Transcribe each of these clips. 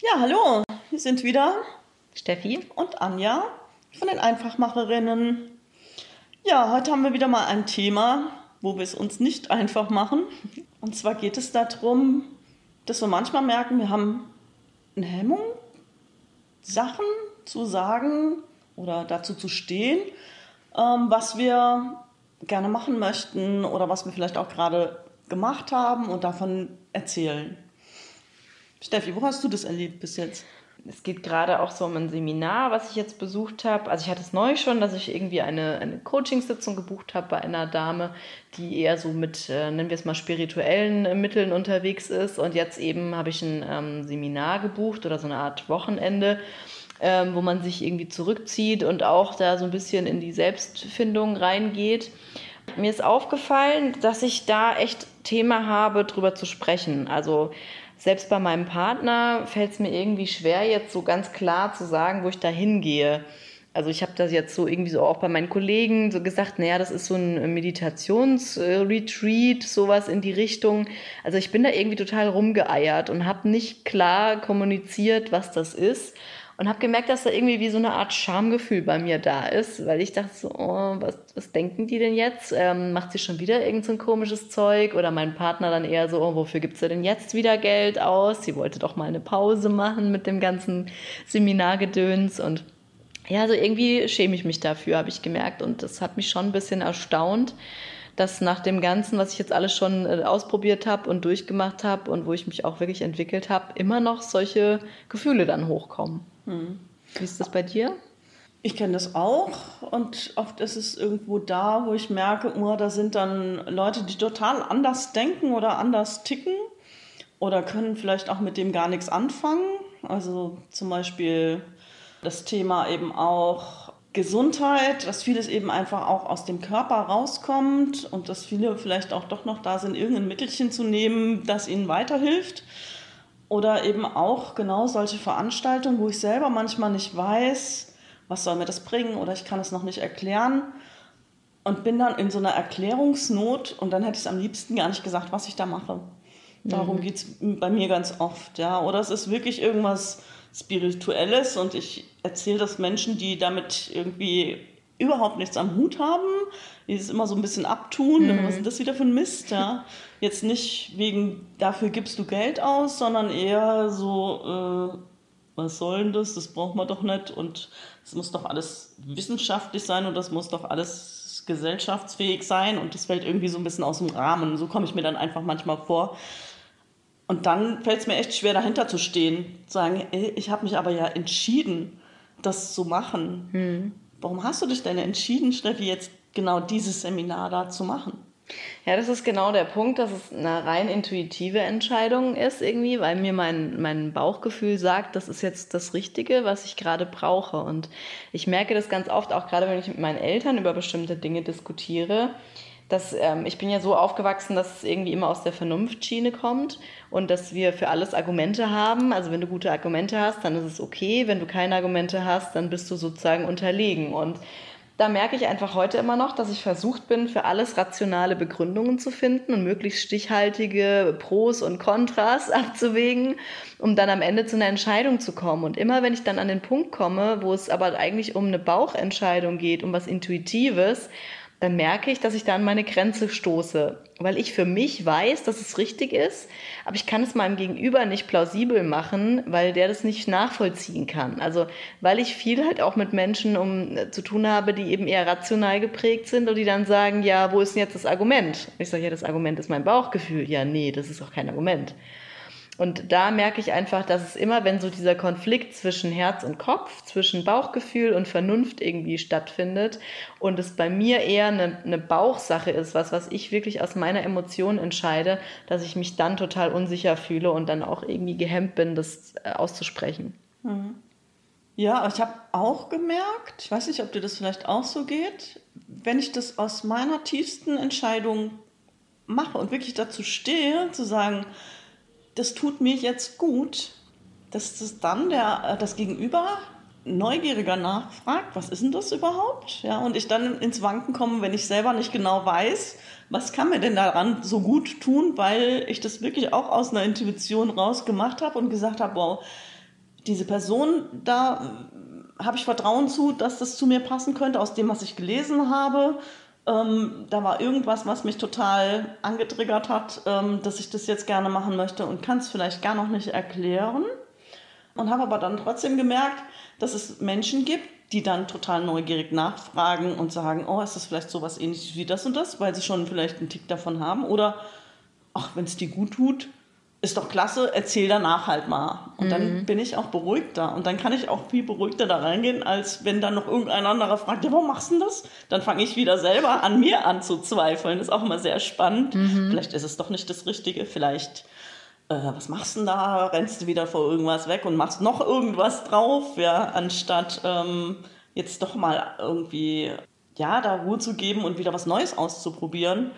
Ja, hallo, wir sind wieder Steffi und Anja von den Einfachmacherinnen. Ja, heute haben wir wieder mal ein Thema, wo wir es uns nicht einfach machen. Und zwar geht es darum, dass wir manchmal merken, wir haben eine Hemmung, Sachen zu sagen oder dazu zu stehen, ähm, was wir gerne machen möchten oder was wir vielleicht auch gerade gemacht haben und davon erzählen. Steffi, wo hast du das erlebt bis jetzt? Es geht gerade auch so um ein Seminar, was ich jetzt besucht habe. Also ich hatte es neu schon, dass ich irgendwie eine, eine Coachingsitzung gebucht habe bei einer Dame, die eher so mit, äh, nennen wir es mal, spirituellen äh, Mitteln unterwegs ist. Und jetzt eben habe ich ein ähm, Seminar gebucht oder so eine Art Wochenende, ähm, wo man sich irgendwie zurückzieht und auch da so ein bisschen in die Selbstfindung reingeht. Mir ist aufgefallen, dass ich da echt Thema habe, drüber zu sprechen. Also selbst bei meinem Partner fällt es mir irgendwie schwer, jetzt so ganz klar zu sagen, wo ich da hingehe. Also ich habe das jetzt so irgendwie so auch bei meinen Kollegen so gesagt, naja, das ist so ein Meditationsretreat, sowas in die Richtung. Also ich bin da irgendwie total rumgeeiert und habe nicht klar kommuniziert, was das ist und habe gemerkt, dass da irgendwie wie so eine Art Schamgefühl bei mir da ist, weil ich dachte so, oh, was, was denken die denn jetzt? Ähm, macht sie schon wieder irgend so ein komisches Zeug? Oder mein Partner dann eher so, oh, wofür gibt sie denn jetzt wieder Geld aus? Sie wollte doch mal eine Pause machen mit dem ganzen Seminargedöns und ja, also irgendwie schäme ich mich dafür, habe ich gemerkt und das hat mich schon ein bisschen erstaunt dass nach dem Ganzen, was ich jetzt alles schon äh, ausprobiert habe und durchgemacht habe und wo ich mich auch wirklich entwickelt habe, immer noch solche Gefühle dann hochkommen. Hm. Wie ist das bei dir? Ich kenne das auch und oft ist es irgendwo da, wo ich merke, oh, da sind dann Leute, die total anders denken oder anders ticken oder können vielleicht auch mit dem gar nichts anfangen. Also zum Beispiel das Thema eben auch Gesundheit, dass vieles eben einfach auch aus dem Körper rauskommt und dass viele vielleicht auch doch noch da sind, irgendein Mittelchen zu nehmen, das ihnen weiterhilft. Oder eben auch genau solche Veranstaltungen, wo ich selber manchmal nicht weiß, was soll mir das bringen oder ich kann es noch nicht erklären und bin dann in so einer Erklärungsnot und dann hätte ich es am liebsten gar nicht gesagt, was ich da mache. Darum mhm. geht es bei mir ganz oft. Ja. Oder es ist wirklich irgendwas Spirituelles und ich erzähle das Menschen, die damit irgendwie überhaupt nichts am Hut haben, die es immer so ein bisschen abtun. Mhm. Was ist das wieder für ein Mist? Ja? Jetzt nicht wegen, dafür gibst du Geld aus, sondern eher so, äh, was soll denn das? Das braucht man doch nicht und es muss doch alles wissenschaftlich sein und das muss doch alles gesellschaftsfähig sein und das fällt irgendwie so ein bisschen aus dem Rahmen. So komme ich mir dann einfach manchmal vor. Und dann fällt es mir echt schwer, dahinter zu stehen, zu sagen, ey, ich habe mich aber ja entschieden, das zu machen. Mhm. Warum hast du dich denn entschieden, Steffi, jetzt genau dieses Seminar da zu machen? Ja, das ist genau der Punkt, dass es eine rein intuitive Entscheidung ist irgendwie, weil mir mein, mein Bauchgefühl sagt, das ist jetzt das Richtige, was ich gerade brauche. Und ich merke das ganz oft, auch gerade wenn ich mit meinen Eltern über bestimmte Dinge diskutiere, dass ähm, ich bin ja so aufgewachsen, dass es irgendwie immer aus der Vernunftschiene kommt und dass wir für alles Argumente haben. Also wenn du gute Argumente hast, dann ist es okay. Wenn du keine Argumente hast, dann bist du sozusagen unterlegen. Und da merke ich einfach heute immer noch, dass ich versucht bin, für alles rationale Begründungen zu finden und möglichst stichhaltige Pros und Kontras abzuwägen, um dann am Ende zu einer Entscheidung zu kommen. Und immer wenn ich dann an den Punkt komme, wo es aber eigentlich um eine Bauchentscheidung geht, um was Intuitives, dann merke ich, dass ich da an meine Grenze stoße, weil ich für mich weiß, dass es richtig ist, aber ich kann es meinem Gegenüber nicht plausibel machen, weil der das nicht nachvollziehen kann. Also weil ich viel halt auch mit Menschen um äh, zu tun habe, die eben eher rational geprägt sind und die dann sagen, ja, wo ist denn jetzt das Argument? Ich sage, ja, das Argument ist mein Bauchgefühl. Ja, nee, das ist auch kein Argument. Und da merke ich einfach, dass es immer, wenn so dieser Konflikt zwischen Herz und Kopf, zwischen Bauchgefühl und Vernunft irgendwie stattfindet und es bei mir eher eine, eine Bauchsache ist, was, was ich wirklich aus meiner Emotion entscheide, dass ich mich dann total unsicher fühle und dann auch irgendwie gehemmt bin, das äh, auszusprechen. Mhm. Ja, ich habe auch gemerkt, ich weiß nicht, ob dir das vielleicht auch so geht, wenn ich das aus meiner tiefsten Entscheidung mache und wirklich dazu stehe, zu sagen, das tut mir jetzt gut, dass das dann der, äh, das Gegenüber neugieriger nachfragt, was ist denn das überhaupt? Ja, und ich dann ins Wanken komme, wenn ich selber nicht genau weiß, was kann mir denn daran so gut tun, weil ich das wirklich auch aus einer Intuition raus gemacht habe und gesagt habe, wow, diese Person, da äh, habe ich Vertrauen zu, dass das zu mir passen könnte, aus dem, was ich gelesen habe. Ähm, da war irgendwas, was mich total angetriggert hat, ähm, dass ich das jetzt gerne machen möchte und kann es vielleicht gar noch nicht erklären. Und habe aber dann trotzdem gemerkt, dass es Menschen gibt, die dann total neugierig nachfragen und sagen, oh, ist das vielleicht sowas ähnliches wie das und das, weil sie schon vielleicht einen Tick davon haben. Oder, ach, wenn es dir gut tut, ist doch klasse, erzähl danach halt mal. Und mhm. dann bin ich auch beruhigter. Und dann kann ich auch viel beruhigter da reingehen, als wenn dann noch irgendein anderer fragt, ja, warum machst du denn das? Dann fange ich wieder selber an mir anzuzweifeln. Das ist auch immer sehr spannend. Mhm. Vielleicht ist es doch nicht das Richtige. Vielleicht, äh, was machst du denn da? Rennst du wieder vor irgendwas weg und machst noch irgendwas drauf, ja, anstatt ähm, jetzt doch mal irgendwie, ja, da Ruhe zu geben und wieder was Neues auszuprobieren.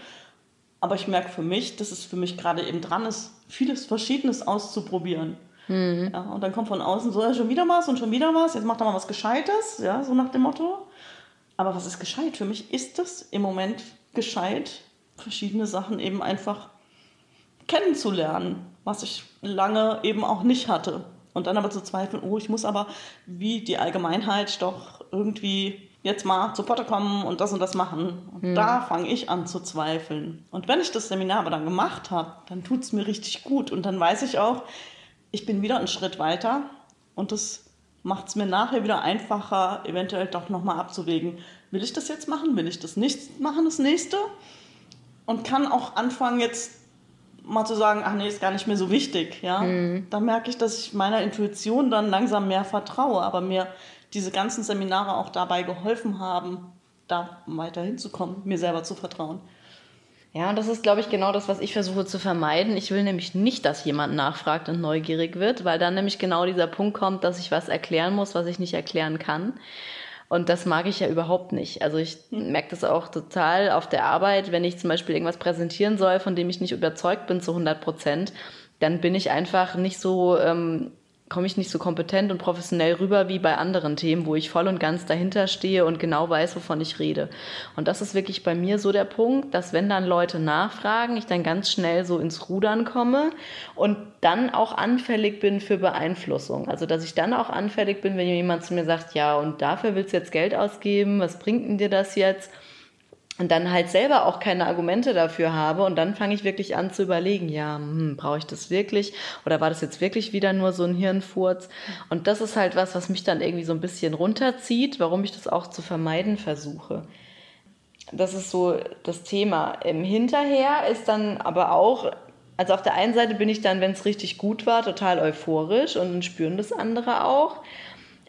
Aber ich merke für mich, dass es für mich gerade eben dran ist, vieles Verschiedenes auszuprobieren. Mhm. Ja, und dann kommt von außen so, ja, schon wieder was und schon wieder was, jetzt macht er mal was Gescheites, ja, so nach dem Motto. Aber was ist gescheit? Für mich ist das im Moment gescheit, verschiedene Sachen eben einfach kennenzulernen, was ich lange eben auch nicht hatte. Und dann aber zu zweifeln, oh, ich muss aber wie die Allgemeinheit doch irgendwie jetzt mal zu Potte kommen und das und das machen. Und hm. da fange ich an zu zweifeln. Und wenn ich das Seminar aber dann gemacht habe, dann tut es mir richtig gut. Und dann weiß ich auch, ich bin wieder einen Schritt weiter. Und das macht es mir nachher wieder einfacher, eventuell doch nochmal abzuwägen, will ich das jetzt machen, will ich das nicht machen, das nächste? Und kann auch anfangen jetzt mal zu sagen, ach nee, ist gar nicht mehr so wichtig. Ja? Mhm. Da merke ich, dass ich meiner Intuition dann langsam mehr vertraue, aber mir diese ganzen Seminare auch dabei geholfen haben, da weiter hinzukommen, mir selber zu vertrauen. Ja, und das ist, glaube ich, genau das, was ich versuche zu vermeiden. Ich will nämlich nicht, dass jemand nachfragt und neugierig wird, weil dann nämlich genau dieser Punkt kommt, dass ich was erklären muss, was ich nicht erklären kann. Und das mag ich ja überhaupt nicht. Also ich hm. merke das auch total auf der Arbeit, wenn ich zum Beispiel irgendwas präsentieren soll, von dem ich nicht überzeugt bin zu 100 Prozent, dann bin ich einfach nicht so ähm, komme ich nicht so kompetent und professionell rüber wie bei anderen Themen, wo ich voll und ganz dahinter stehe und genau weiß, wovon ich rede. Und das ist wirklich bei mir so der Punkt, dass wenn dann Leute nachfragen, ich dann ganz schnell so ins Rudern komme und dann auch anfällig bin für Beeinflussung. Also dass ich dann auch anfällig bin, wenn jemand zu mir sagt, ja, und dafür willst du jetzt Geld ausgeben, was bringt denn dir das jetzt? Und dann halt selber auch keine Argumente dafür habe und dann fange ich wirklich an zu überlegen, ja, hm, brauche ich das wirklich oder war das jetzt wirklich wieder nur so ein Hirnfurz? Und das ist halt was, was mich dann irgendwie so ein bisschen runterzieht, warum ich das auch zu vermeiden versuche. Das ist so das Thema. Im Hinterher ist dann aber auch, also auf der einen Seite bin ich dann, wenn es richtig gut war, total euphorisch und spüren das andere auch.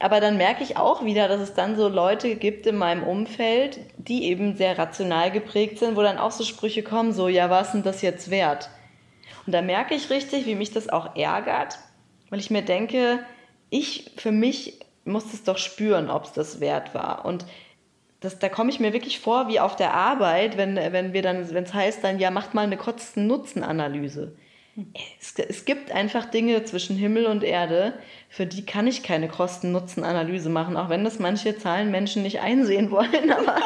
Aber dann merke ich auch wieder, dass es dann so Leute gibt in meinem Umfeld, die eben sehr rational geprägt sind, wo dann auch so Sprüche kommen, so, ja, was ist denn das jetzt wert? Und da merke ich richtig, wie mich das auch ärgert, weil ich mir denke, ich für mich muss es doch spüren, ob es das wert war. Und das, da komme ich mir wirklich vor wie auf der Arbeit, wenn, wenn wir dann, wenn es heißt dann, ja, macht mal eine Kosten-Nutzen-Analyse. Es, es, gibt einfach Dinge zwischen Himmel und Erde, für die kann ich keine Kosten-Nutzen-Analyse machen, auch wenn das manche Zahlenmenschen nicht einsehen wollen. Aber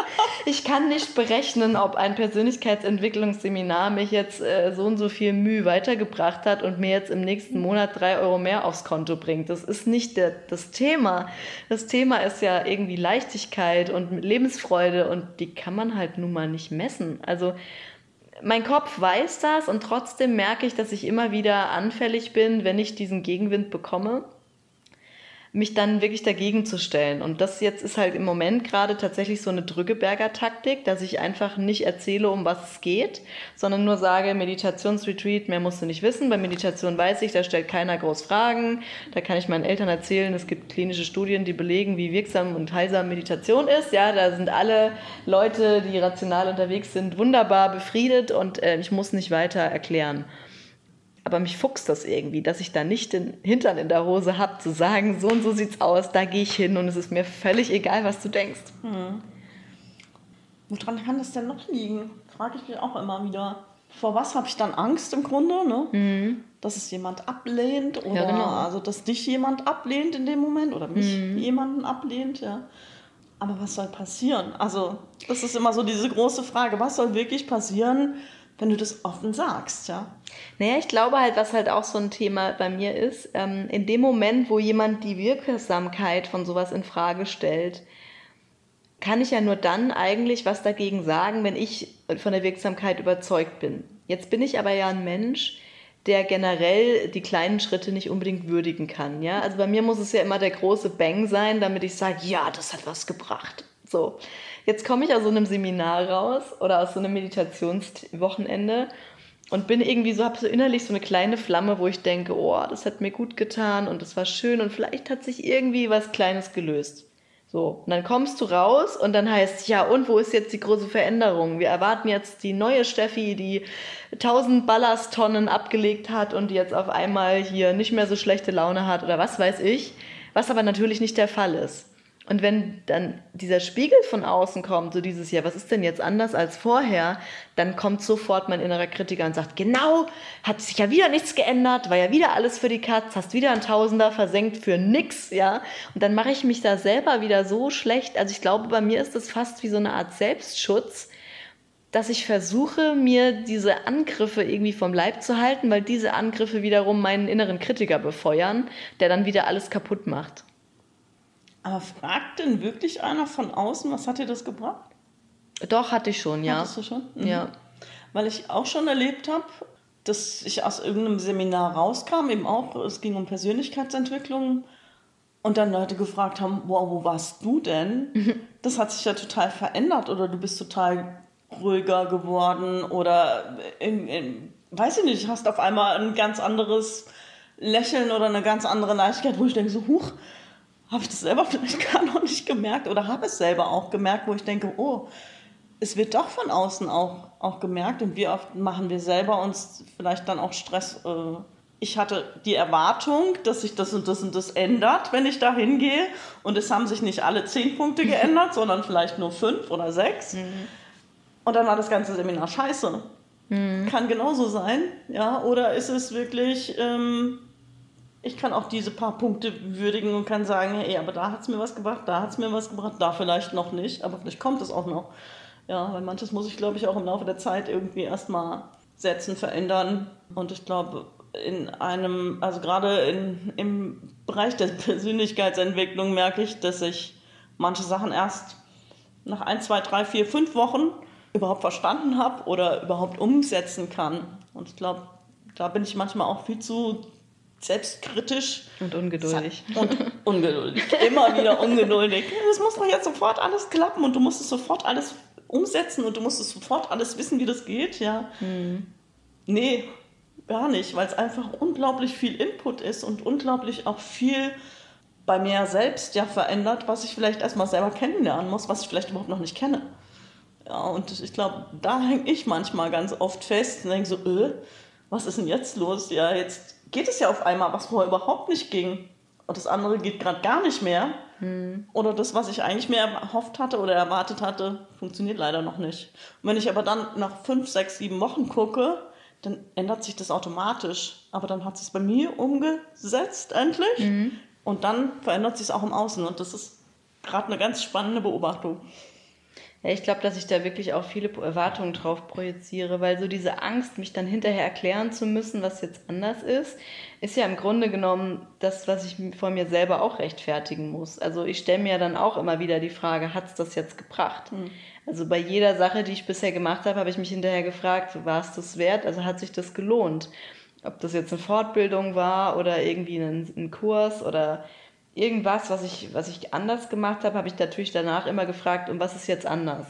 ich kann nicht berechnen, ob ein Persönlichkeitsentwicklungsseminar mich jetzt äh, so und so viel Mühe weitergebracht hat und mir jetzt im nächsten Monat drei Euro mehr aufs Konto bringt. Das ist nicht der, das Thema. Das Thema ist ja irgendwie Leichtigkeit und Lebensfreude und die kann man halt nun mal nicht messen. Also mein Kopf weiß das und trotzdem merke ich, dass ich immer wieder anfällig bin, wenn ich diesen Gegenwind bekomme mich dann wirklich dagegen zu stellen. Und das jetzt ist halt im Moment gerade tatsächlich so eine Drückeberger Taktik, dass ich einfach nicht erzähle, um was es geht, sondern nur sage, Meditationsretreat, mehr musst du nicht wissen. Bei Meditation weiß ich, da stellt keiner groß Fragen. Da kann ich meinen Eltern erzählen, es gibt klinische Studien, die belegen, wie wirksam und heilsam Meditation ist. Ja, da sind alle Leute, die rational unterwegs sind, wunderbar befriedet und äh, ich muss nicht weiter erklären. Aber mich fuchst das irgendwie, dass ich da nicht den Hintern in der Hose habe, zu sagen, so und so sieht's aus, da gehe ich hin und es ist mir völlig egal, was du denkst. Hm. Woran kann das denn noch liegen? Frage ich mich auch immer wieder. Vor was habe ich dann Angst im Grunde? Ne? Mhm. Dass es jemand ablehnt oder ja, genau. also dass dich jemand ablehnt in dem Moment oder mich mhm. jemanden ablehnt, ja. Aber was soll passieren? Also, das ist immer so diese große Frage, was soll wirklich passieren, wenn du das offen sagst, ja. Naja, ich glaube halt, was halt auch so ein Thema bei mir ist, ähm, in dem Moment, wo jemand die Wirksamkeit von sowas in Frage stellt, kann ich ja nur dann eigentlich was dagegen sagen, wenn ich von der Wirksamkeit überzeugt bin. Jetzt bin ich aber ja ein Mensch, der generell die kleinen Schritte nicht unbedingt würdigen kann. Ja? Also bei mir muss es ja immer der große Bang sein, damit ich sage, ja, das hat was gebracht. So, jetzt komme ich aus so einem Seminar raus oder aus so einem Meditationswochenende und bin irgendwie so, habe so innerlich so eine kleine Flamme, wo ich denke, oh, das hat mir gut getan und das war schön und vielleicht hat sich irgendwie was Kleines gelöst. So, und dann kommst du raus und dann heißt, ja, und wo ist jetzt die große Veränderung? Wir erwarten jetzt die neue Steffi, die 1000 Ballasttonnen abgelegt hat und jetzt auf einmal hier nicht mehr so schlechte Laune hat oder was weiß ich, was aber natürlich nicht der Fall ist. Und wenn dann dieser Spiegel von außen kommt, so dieses Jahr, was ist denn jetzt anders als vorher, dann kommt sofort mein innerer Kritiker und sagt, genau, hat sich ja wieder nichts geändert, war ja wieder alles für die Katz, hast wieder ein Tausender versenkt für nix, ja. Und dann mache ich mich da selber wieder so schlecht. Also ich glaube, bei mir ist das fast wie so eine Art Selbstschutz, dass ich versuche, mir diese Angriffe irgendwie vom Leib zu halten, weil diese Angriffe wiederum meinen inneren Kritiker befeuern, der dann wieder alles kaputt macht. Aber fragt denn wirklich einer von außen, was hat dir das gebracht? Doch, hatte ich schon, ja. Hattest du schon? Mhm. Ja. Weil ich auch schon erlebt habe, dass ich aus irgendeinem Seminar rauskam, eben auch, es ging um Persönlichkeitsentwicklung und dann Leute gefragt haben, wow, wo warst du denn? Mhm. Das hat sich ja total verändert oder du bist total ruhiger geworden oder in, in, weiß ich nicht, hast auf einmal ein ganz anderes Lächeln oder eine ganz andere Leichtigkeit, wo ich denke so, huch, habe ich das selber vielleicht gar noch nicht gemerkt oder habe es selber auch gemerkt, wo ich denke, oh, es wird doch von außen auch, auch gemerkt und wie oft machen wir selber uns vielleicht dann auch Stress. Äh, ich hatte die Erwartung, dass sich das und das und das ändert, wenn ich da hingehe und es haben sich nicht alle zehn Punkte geändert, sondern vielleicht nur fünf oder sechs. Mhm. Und dann war das ganze Seminar scheiße. Mhm. Kann genauso sein, ja, oder ist es wirklich... Ähm, ich kann auch diese paar Punkte würdigen und kann sagen, hey, aber da hat es mir was gebracht, da hat es mir was gebracht, da vielleicht noch nicht, aber vielleicht kommt es auch noch. Ja, weil manches muss ich, glaube ich, auch im Laufe der Zeit irgendwie erstmal setzen, verändern. Und ich glaube, in einem, also gerade in, im Bereich der Persönlichkeitsentwicklung merke ich, dass ich manche Sachen erst nach ein, zwei, drei, vier, fünf Wochen überhaupt verstanden habe oder überhaupt umsetzen kann. Und ich glaube, da bin ich manchmal auch viel zu selbstkritisch. Und ungeduldig. Und ungeduldig. Immer wieder ungeduldig. Es muss doch jetzt sofort alles klappen und du musst es sofort alles umsetzen und du musst es sofort alles wissen, wie das geht, ja. Mhm. Nee, gar nicht, weil es einfach unglaublich viel Input ist und unglaublich auch viel bei mir selbst ja verändert, was ich vielleicht erstmal selber kennenlernen muss, was ich vielleicht überhaupt noch nicht kenne. Ja, und ich glaube, da hänge ich manchmal ganz oft fest und denke so, äh, was ist denn jetzt los? Ja, jetzt geht es ja auf einmal, was vorher überhaupt nicht ging. Und das andere geht gerade gar nicht mehr. Hm. Oder das, was ich eigentlich mehr erhofft hatte oder erwartet hatte, funktioniert leider noch nicht. Und wenn ich aber dann nach fünf, sechs, sieben Wochen gucke, dann ändert sich das automatisch. Aber dann hat es bei mir umgesetzt endlich. Mhm. Und dann verändert sich es auch im Außen. Und das ist gerade eine ganz spannende Beobachtung. Ja, ich glaube, dass ich da wirklich auch viele Erwartungen drauf projiziere, weil so diese Angst, mich dann hinterher erklären zu müssen, was jetzt anders ist, ist ja im Grunde genommen das, was ich vor mir selber auch rechtfertigen muss. Also ich stelle mir dann auch immer wieder die Frage, hat es das jetzt gebracht? Mhm. Also bei jeder Sache, die ich bisher gemacht habe, habe ich mich hinterher gefragt, war es das wert? Also hat sich das gelohnt? Ob das jetzt eine Fortbildung war oder irgendwie ein, ein Kurs oder irgendwas, was ich, was ich anders gemacht habe, habe ich natürlich danach immer gefragt, und was ist jetzt anders?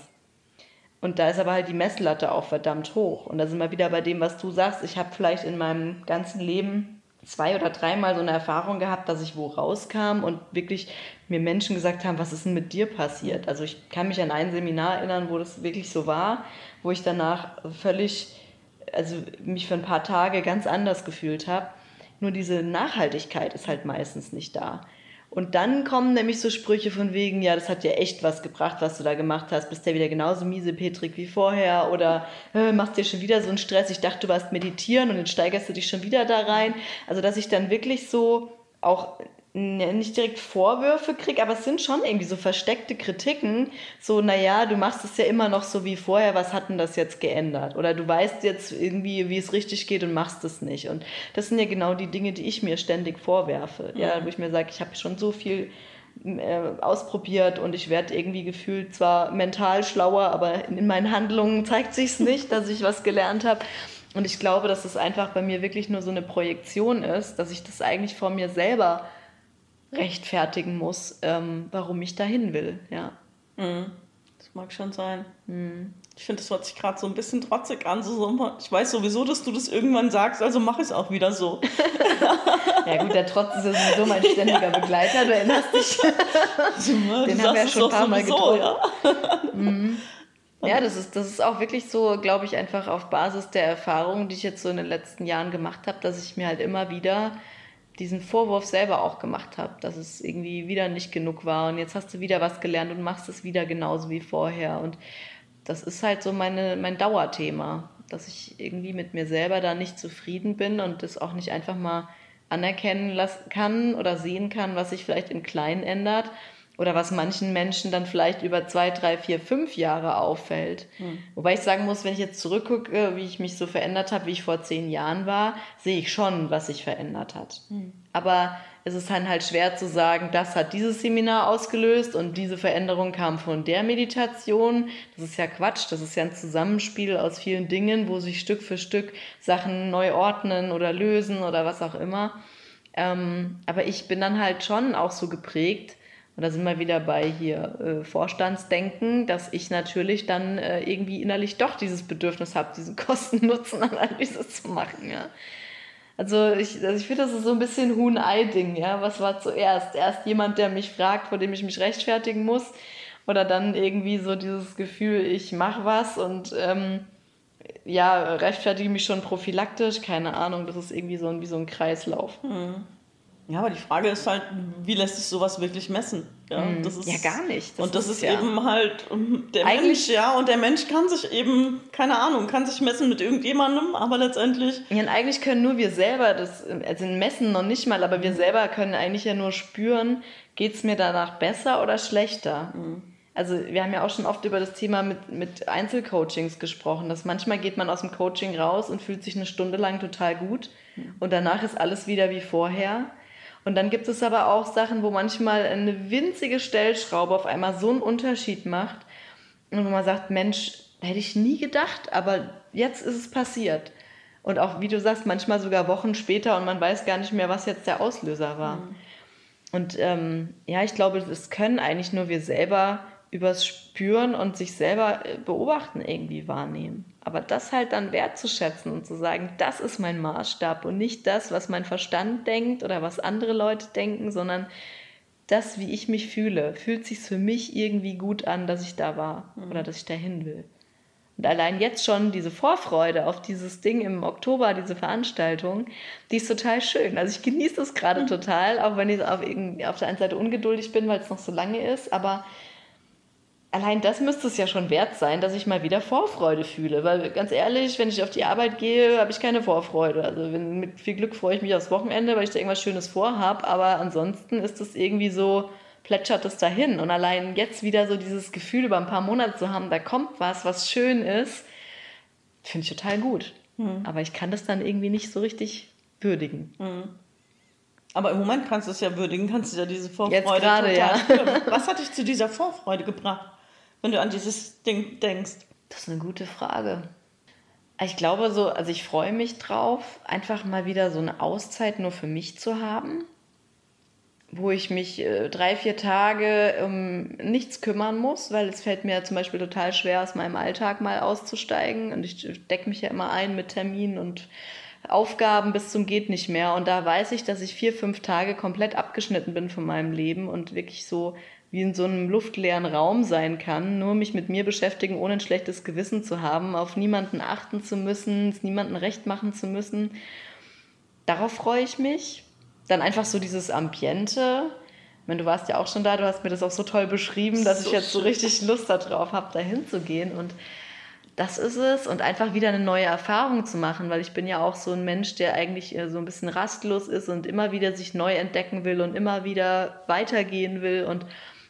Und da ist aber halt die Messlatte auch verdammt hoch. Und da sind wir wieder bei dem, was du sagst. Ich habe vielleicht in meinem ganzen Leben zwei oder dreimal so eine Erfahrung gehabt, dass ich wo rauskam und wirklich mir Menschen gesagt haben, was ist denn mit dir passiert? Also ich kann mich an ein Seminar erinnern, wo das wirklich so war, wo ich danach völlig, also mich für ein paar Tage ganz anders gefühlt habe. Nur diese Nachhaltigkeit ist halt meistens nicht da. Und dann kommen nämlich so Sprüche von wegen, ja, das hat dir echt was gebracht, was du da gemacht hast. Bist ja wieder genauso miese Petrik wie vorher oder äh, machst dir schon wieder so einen Stress. Ich dachte, du warst meditieren und dann steigerst du dich schon wieder da rein. Also, dass ich dann wirklich so auch nicht direkt Vorwürfe kriege, aber es sind schon irgendwie so versteckte Kritiken. So, naja, du machst es ja immer noch so wie vorher, was hat denn das jetzt geändert? Oder du weißt jetzt irgendwie, wie es richtig geht und machst es nicht. Und das sind ja genau die Dinge, die ich mir ständig vorwerfe. Mhm. Ja, wo ich mir sage, ich habe schon so viel äh, ausprobiert und ich werde irgendwie gefühlt zwar mental schlauer, aber in meinen Handlungen zeigt sich es nicht, dass ich was gelernt habe. Und ich glaube, dass es einfach bei mir wirklich nur so eine Projektion ist, dass ich das eigentlich vor mir selber rechtfertigen muss, ähm, warum ich dahin will. Ja. Mhm. Das mag schon sein. Mhm. Ich finde, das hört sich gerade so ein bisschen trotzig an. So, so, ich weiß sowieso, dass du das irgendwann sagst, also mache ich es auch wieder so. ja gut, der Trotz ist ja sowieso mein ständiger ja. Begleiter, du erinnerst dich. Also, Den haben wir ja schon ein paar Mal getroffen. Ja. Mhm. Ja, das ist, das ist auch wirklich so, glaube ich, einfach auf Basis der Erfahrungen, die ich jetzt so in den letzten Jahren gemacht habe, dass ich mir halt immer wieder diesen Vorwurf selber auch gemacht habe, dass es irgendwie wieder nicht genug war und jetzt hast du wieder was gelernt und machst es wieder genauso wie vorher. Und das ist halt so meine, mein Dauerthema, dass ich irgendwie mit mir selber da nicht zufrieden bin und das auch nicht einfach mal anerkennen lassen kann oder sehen kann, was sich vielleicht in klein ändert, oder was manchen Menschen dann vielleicht über zwei, drei, vier, fünf Jahre auffällt. Mhm. Wobei ich sagen muss, wenn ich jetzt zurückgucke, wie ich mich so verändert habe, wie ich vor zehn Jahren war, sehe ich schon, was sich verändert hat. Mhm. Aber es ist dann halt schwer zu sagen, das hat dieses Seminar ausgelöst und diese Veränderung kam von der Meditation. Das ist ja Quatsch, das ist ja ein Zusammenspiel aus vielen Dingen, wo sich Stück für Stück Sachen neu ordnen oder lösen oder was auch immer. Ähm, aber ich bin dann halt schon auch so geprägt, und da sind wir wieder bei hier äh, Vorstandsdenken, dass ich natürlich dann äh, irgendwie innerlich doch dieses Bedürfnis habe, diese Kosten-Nutzen-Analyse zu machen. Ja. Also ich, also ich finde, das ist so ein bisschen Huhn-Ei-Ding. Ja? Was war zuerst? Erst jemand, der mich fragt, vor dem ich mich rechtfertigen muss? Oder dann irgendwie so dieses Gefühl, ich mache was und ähm, ja, rechtfertige mich schon prophylaktisch? Keine Ahnung, das ist irgendwie so ein, wie so ein Kreislauf. Mhm. Ja, aber die Frage ist halt, wie lässt sich sowas wirklich messen? Ja, mhm. das ist, ja gar nicht. Das und das ist, ist ja eben halt der Mensch, ja, und der Mensch kann sich eben, keine Ahnung, kann sich messen mit irgendjemandem, aber letztendlich. Ja, und eigentlich können nur wir selber das, also messen noch nicht mal, aber wir selber können eigentlich ja nur spüren, geht es mir danach besser oder schlechter? Mhm. Also wir haben ja auch schon oft über das Thema mit, mit Einzelcoachings gesprochen, dass manchmal geht man aus dem Coaching raus und fühlt sich eine Stunde lang total gut und danach ist alles wieder wie vorher. Und dann gibt es aber auch Sachen, wo manchmal eine winzige Stellschraube auf einmal so einen Unterschied macht. Und wo man sagt, Mensch, hätte ich nie gedacht, aber jetzt ist es passiert. Und auch, wie du sagst, manchmal sogar Wochen später und man weiß gar nicht mehr, was jetzt der Auslöser war. Mhm. Und ähm, ja, ich glaube, das können eigentlich nur wir selber übers Spüren und sich selber äh, beobachten irgendwie wahrnehmen. Aber das halt dann wertzuschätzen und zu sagen, das ist mein Maßstab und nicht das, was mein Verstand denkt oder was andere Leute denken, sondern das, wie ich mich fühle. Fühlt sich für mich irgendwie gut an, dass ich da war mhm. oder dass ich dahin will. Und allein jetzt schon diese Vorfreude auf dieses Ding im Oktober, diese Veranstaltung, die ist total schön. Also ich genieße das gerade mhm. total, auch wenn ich auf, auf der einen Seite ungeduldig bin, weil es noch so lange ist, aber allein das müsste es ja schon wert sein, dass ich mal wieder Vorfreude fühle. Weil ganz ehrlich, wenn ich auf die Arbeit gehe, habe ich keine Vorfreude. Also wenn, mit viel Glück freue ich mich aufs Wochenende, weil ich da irgendwas Schönes vorhabe. Aber ansonsten ist es irgendwie so, plätschert es dahin. Und allein jetzt wieder so dieses Gefühl über ein paar Monate zu haben, da kommt was, was schön ist, finde ich total gut. Mhm. Aber ich kann das dann irgendwie nicht so richtig würdigen. Mhm. Aber im Moment kannst du es ja würdigen, kannst du ja diese Vorfreude Jetzt grade, ja. Was hat dich zu dieser Vorfreude gebracht? Wenn du an dieses Ding denkst? Das ist eine gute Frage. Ich glaube so, also ich freue mich drauf, einfach mal wieder so eine Auszeit nur für mich zu haben, wo ich mich äh, drei, vier Tage um nichts kümmern muss, weil es fällt mir zum Beispiel total schwer, aus meinem Alltag mal auszusteigen und ich decke mich ja immer ein mit Terminen und Aufgaben bis zum geht nicht mehr und da weiß ich, dass ich vier, fünf Tage komplett abgeschnitten bin von meinem Leben und wirklich so wie in so einem luftleeren Raum sein kann, nur mich mit mir beschäftigen, ohne ein schlechtes Gewissen zu haben, auf niemanden achten zu müssen, es niemandem recht machen zu müssen. Darauf freue ich mich. Dann einfach so dieses Ambiente. Ich meine, du warst ja auch schon da, du hast mir das auch so toll beschrieben, dass so ich jetzt so richtig Lust darauf habe, da hinzugehen. Und das ist es und einfach wieder eine neue Erfahrung zu machen, weil ich bin ja auch so ein Mensch, der eigentlich so ein bisschen rastlos ist und immer wieder sich neu entdecken will und immer wieder weitergehen will und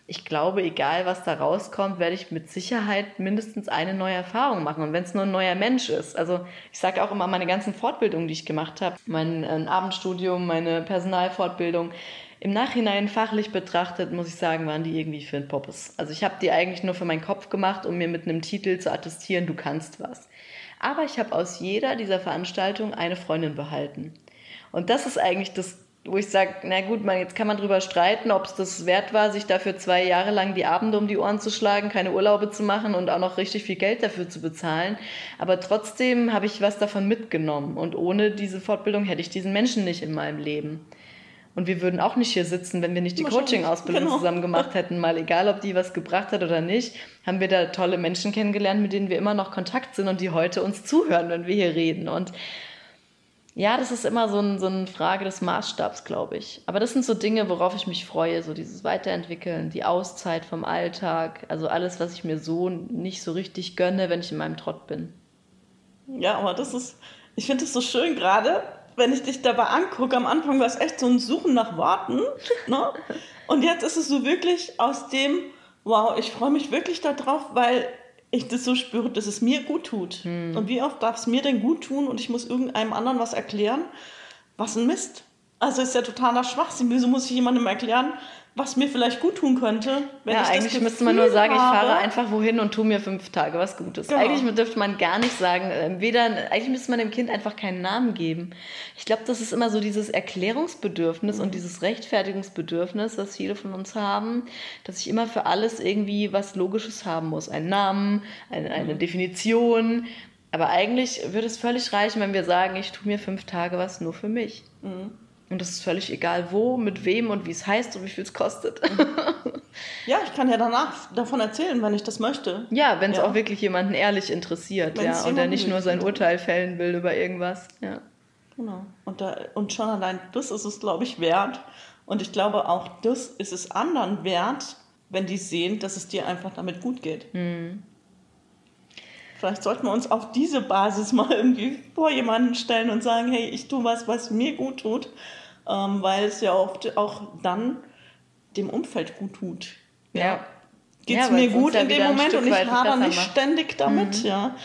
ich glaube, egal was da rauskommt, werde ich mit Sicherheit mindestens eine neue Erfahrung machen. Und wenn es nur ein neuer Mensch ist. Also ich sage auch immer, meine ganzen Fortbildungen, die ich gemacht habe, mein äh, Abendstudium, meine Personalfortbildung, im Nachhinein fachlich betrachtet, muss ich sagen, waren die irgendwie für ein Poppes. Also ich habe die eigentlich nur für meinen Kopf gemacht, um mir mit einem Titel zu attestieren, du kannst was. Aber ich habe aus jeder dieser Veranstaltungen eine Freundin behalten. Und das ist eigentlich das wo ich sage, na gut, man, jetzt kann man drüber streiten, ob es das wert war, sich dafür zwei Jahre lang die Abende um die Ohren zu schlagen, keine Urlaube zu machen und auch noch richtig viel Geld dafür zu bezahlen. Aber trotzdem habe ich was davon mitgenommen. Und ohne diese Fortbildung hätte ich diesen Menschen nicht in meinem Leben. Und wir würden auch nicht hier sitzen, wenn wir nicht die Coaching-Ausbildung genau. zusammen gemacht hätten. Mal egal, ob die was gebracht hat oder nicht, haben wir da tolle Menschen kennengelernt, mit denen wir immer noch Kontakt sind und die heute uns zuhören, wenn wir hier reden. Und ja, das ist immer so, ein, so eine Frage des Maßstabs, glaube ich. Aber das sind so Dinge, worauf ich mich freue, so dieses Weiterentwickeln, die Auszeit vom Alltag, also alles, was ich mir so nicht so richtig gönne, wenn ich in meinem Trott bin. Ja, aber das ist, ich finde es so schön gerade, wenn ich dich dabei angucke. Am Anfang war es echt so ein Suchen nach Worten. Ne? Und jetzt ist es so wirklich aus dem, wow, ich freue mich wirklich darauf, weil ich das so spüre, dass es mir gut tut. Hm. Und wie oft darf es mir denn gut tun und ich muss irgendeinem anderen was erklären? Was ein Mist. Also ist ja totaler Schwachsinn. Wieso muss ich jemandem erklären, was mir vielleicht gut tun könnte. ja, eigentlich müsste man nur sagen, ich fahre einfach wohin und tue mir fünf Tage was Gutes. Genau. Eigentlich dürfte man gar nicht sagen, äh, weder, eigentlich müsste man dem Kind einfach keinen Namen geben. Ich glaube, das ist immer so dieses Erklärungsbedürfnis mhm. und dieses Rechtfertigungsbedürfnis, das viele von uns haben, dass ich immer für alles irgendwie was Logisches haben muss. Einen Namen, eine, eine mhm. Definition. Aber eigentlich würde es völlig reichen, wenn wir sagen, ich tue mir fünf Tage was nur für mich. Mhm. Und das ist völlig egal, wo, mit wem und wie es heißt und wie viel es kostet. ja, ich kann ja danach davon erzählen, wenn ich das möchte. Ja, wenn es ja. auch wirklich jemanden ehrlich interessiert, ja, und er nicht nur sein Urteil fällen will über irgendwas. Ja. Genau. Und, da, und schon allein das ist es, glaube ich, wert. Und ich glaube, auch das ist es anderen wert, wenn die sehen, dass es dir einfach damit gut geht. Mhm. Vielleicht sollten wir uns auf diese Basis mal irgendwie vor jemanden stellen und sagen, hey, ich tue was, was mir gut tut, ähm, weil es ja oft auch dann dem Umfeld gut tut. Ja. ja. Geht es ja, mir gut in dem Moment und ich hader nicht ständig damit, mhm. ja.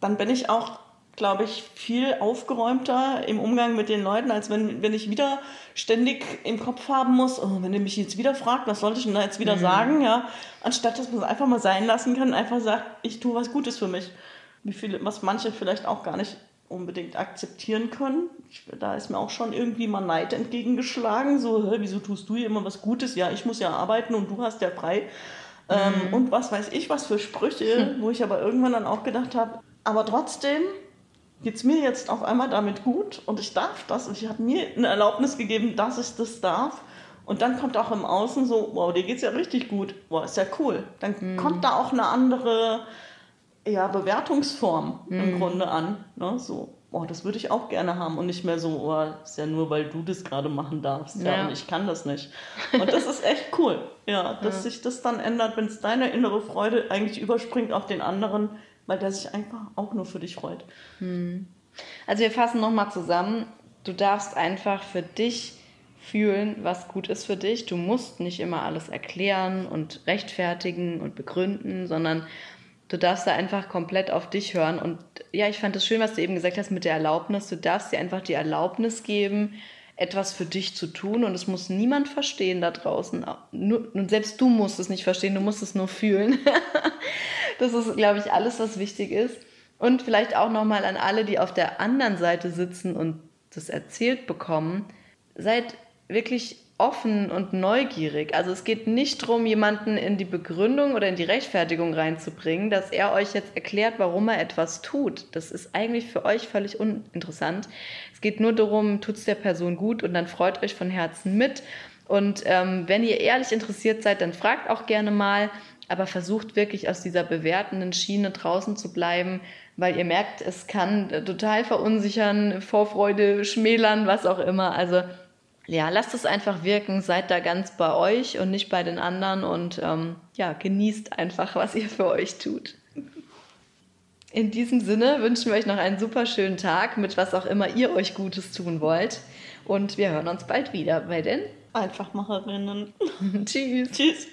Dann bin ich auch glaube ich, viel aufgeräumter im Umgang mit den Leuten, als wenn, wenn ich wieder ständig im Kopf haben muss, oh, wenn er mich jetzt wieder fragt, was sollte ich denn da jetzt wieder mhm. sagen, ja, anstatt dass man es einfach mal sein lassen kann, einfach sagt, ich tue was Gutes für mich. Wie viele, was manche vielleicht auch gar nicht unbedingt akzeptieren können. Ich, da ist mir auch schon irgendwie mal Neid entgegengeschlagen, so, hä, wieso tust du hier immer was Gutes? Ja, ich muss ja arbeiten und du hast ja frei. Ähm, mhm. Ähm, und was weiß ich, was für Sprüche, hm. wo ich aber irgendwann dann auch gedacht habe, aber trotzdem geht es mir jetzt auf einmal damit gut und ich darf das und ich habe mir eine Erlaubnis gegeben, dass ich das darf. Und dann kommt auch im Außen so, wow, dir geht's ja richtig gut, wow, ist ja cool. Dann mhm. kommt da auch eine andere ja, Bewertungsform mhm. im Grunde an. Ne? So, oh, das würde ich auch gerne haben und nicht mehr so, oh, ist ja nur, weil du das gerade machen darfst. Ja. ja. und ich kann das nicht. Und das ist echt cool, ja, dass ja. sich das dann ändert, wenn es deine innere Freude eigentlich überspringt auf den anderen, weil der sich einfach auch nur für dich freut. Hm. Also wir fassen nochmal zusammen. Du darfst einfach für dich fühlen, was gut ist für dich. Du musst nicht immer alles erklären und rechtfertigen und begründen, sondern du darfst da einfach komplett auf dich hören. Und ja, ich fand es schön, was du eben gesagt hast mit der Erlaubnis. Du darfst dir einfach die Erlaubnis geben, etwas für dich zu tun und es muss niemand verstehen da draußen. und selbst du musst es nicht verstehen, du musst es nur fühlen. das ist, glaube ich, alles, was wichtig ist. Und vielleicht auch nochmal an alle, die auf der anderen Seite sitzen und das erzählt bekommen. Seid wirklich offen und neugierig. Also es geht nicht darum, jemanden in die Begründung oder in die Rechtfertigung reinzubringen, dass er euch jetzt erklärt, warum er etwas tut. Das ist eigentlich für euch völlig uninteressant. Es geht nur darum, tut es der Person gut und dann freut euch von Herzen mit. Und ähm, wenn ihr ehrlich interessiert seid, dann fragt auch gerne mal, aber versucht wirklich aus dieser bewertenden Schiene draußen zu bleiben, weil ihr merkt, es kann total verunsichern, Vorfreude schmälern, was auch immer. Also ja, lasst es einfach wirken, seid da ganz bei euch und nicht bei den anderen und ähm, ja, genießt einfach, was ihr für euch tut. In diesem Sinne wünschen wir euch noch einen super schönen Tag mit was auch immer ihr euch Gutes tun wollt. Und wir hören uns bald wieder bei den Einfachmacherinnen. Tschüss. Tschüss.